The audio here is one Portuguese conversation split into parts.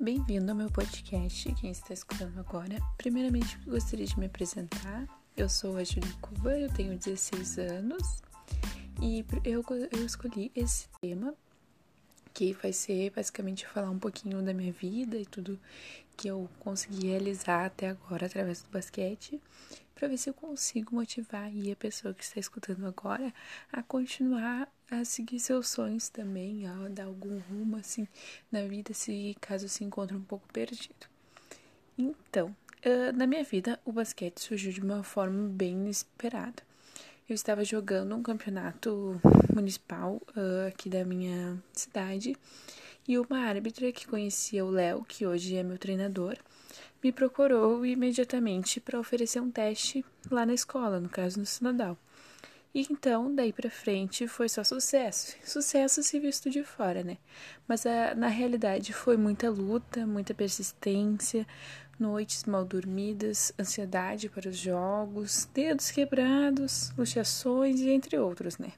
Bem-vindo ao meu podcast, quem está escutando agora. Primeiramente, gostaria de me apresentar. Eu sou a Julie Cuba, eu tenho 16 anos e eu, eu escolhi esse tema que vai ser basicamente falar um pouquinho da minha vida e tudo que eu consegui realizar até agora através do basquete, para ver se eu consigo motivar aí a pessoa que está escutando agora a continuar a seguir seus sonhos também, a dar algum rumo assim na vida, se caso se encontre um pouco perdido. Então, na minha vida, o basquete surgiu de uma forma bem inesperada. Eu estava jogando um campeonato municipal aqui da minha cidade e uma árbitra que conhecia o Léo, que hoje é meu treinador, me procurou imediatamente para oferecer um teste lá na escola, no caso no Sinodal. E então, daí para frente, foi só sucesso. Sucesso se visto de fora, né? Mas a, na realidade foi muita luta, muita persistência, noites mal dormidas, ansiedade para os jogos, dedos quebrados, luxações entre outros, né?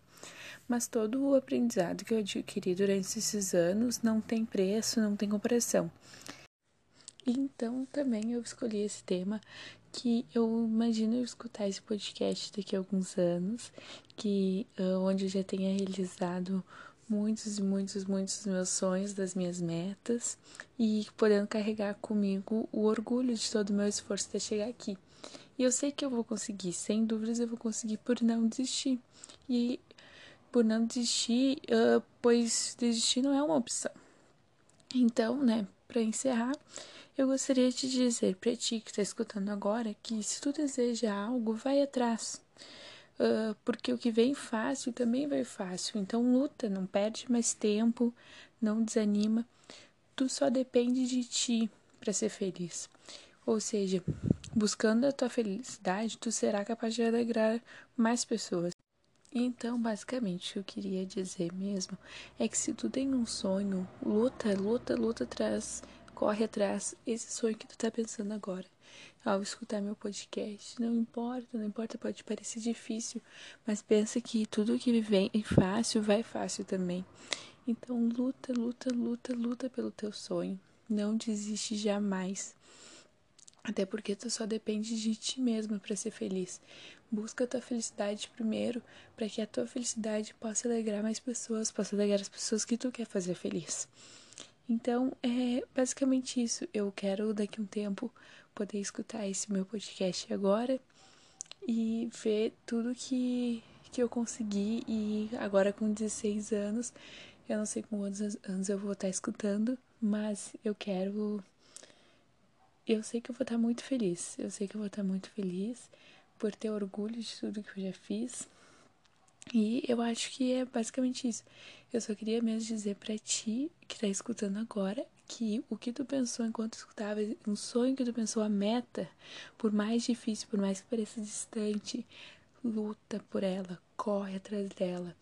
Mas todo o aprendizado que eu adquiri durante esses anos não tem preço, não tem comparação. Então também eu escolhi esse tema que eu imagino escutar esse podcast daqui a alguns anos, que uh, onde eu já tenha realizado muitos e muitos, muitos meus sonhos, das minhas metas e podendo carregar comigo o orgulho de todo o meu esforço até chegar aqui. E eu sei que eu vou conseguir, sem dúvidas eu vou conseguir por não desistir. E por não desistir, uh, pois desistir não é uma opção. Então, né, para encerrar, eu gostaria de dizer para ti que está escutando agora que se tu deseja algo, vai atrás uh, porque o que vem fácil também vai fácil. Então luta, não perde mais tempo, não desanima. Tu só depende de ti para ser feliz. Ou seja, buscando a tua felicidade, tu será capaz de alegrar mais pessoas. Então, basicamente, o que eu queria dizer mesmo é que se tu tem um sonho, luta, luta, luta atrás, corre atrás esse sonho que tu tá pensando agora ao escutar meu podcast. Não importa, não importa, pode parecer difícil, mas pensa que tudo que vem fácil vai fácil também. Então luta, luta, luta, luta pelo teu sonho. Não desiste jamais. Até porque tu só depende de ti mesma para ser feliz. Busca a tua felicidade primeiro, para que a tua felicidade possa alegrar mais pessoas, possa alegrar as pessoas que tu quer fazer feliz. Então, é basicamente isso. Eu quero daqui a um tempo poder escutar esse meu podcast agora e ver tudo que, que eu consegui. E agora com 16 anos, eu não sei quantos anos eu vou estar escutando, mas eu quero. Eu sei que eu vou estar muito feliz. Eu sei que eu vou estar muito feliz por ter orgulho de tudo que eu já fiz. E eu acho que é basicamente isso. Eu só queria mesmo dizer para ti que tá escutando agora que o que tu pensou enquanto escutava, um sonho que tu pensou, a meta, por mais difícil, por mais que pareça distante, luta por ela, corre atrás dela.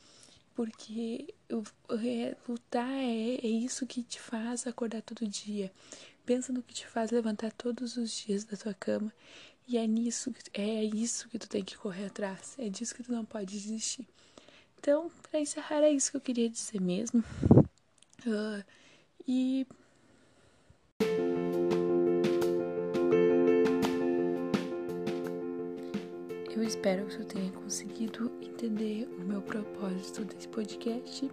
Porque é, lutar é, é isso que te faz acordar todo dia. Pensa no que te faz levantar todos os dias da tua cama. E é nisso, é isso que tu tem que correr atrás. É disso que tu não pode desistir. Então, para encerrar, é isso que eu queria dizer mesmo. Uh, e Eu espero que eu tenha conseguido entender o meu propósito desse podcast.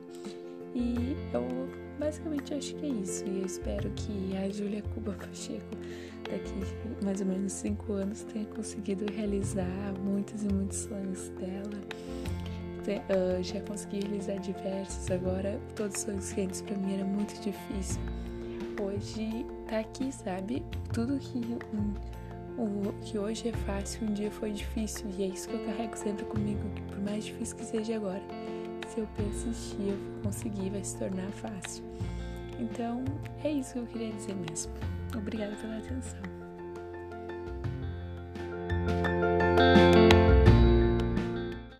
E eu basicamente acho que é isso. E eu espero que a Júlia Cuba Pacheco, daqui mais ou menos cinco anos, tenha conseguido realizar muitos e muitos sonhos dela. Uh, já consegui realizar diversos, agora todos os sonhos que antes pra mim era muito difícil. Hoje tá aqui, sabe? Tudo que um, o que hoje é fácil, um dia foi difícil, e é isso que eu carrego sempre comigo, que por mais difícil que seja agora, se eu persistir, eu vou conseguir, vai se tornar fácil. Então, é isso que eu queria dizer mesmo. Obrigada pela atenção.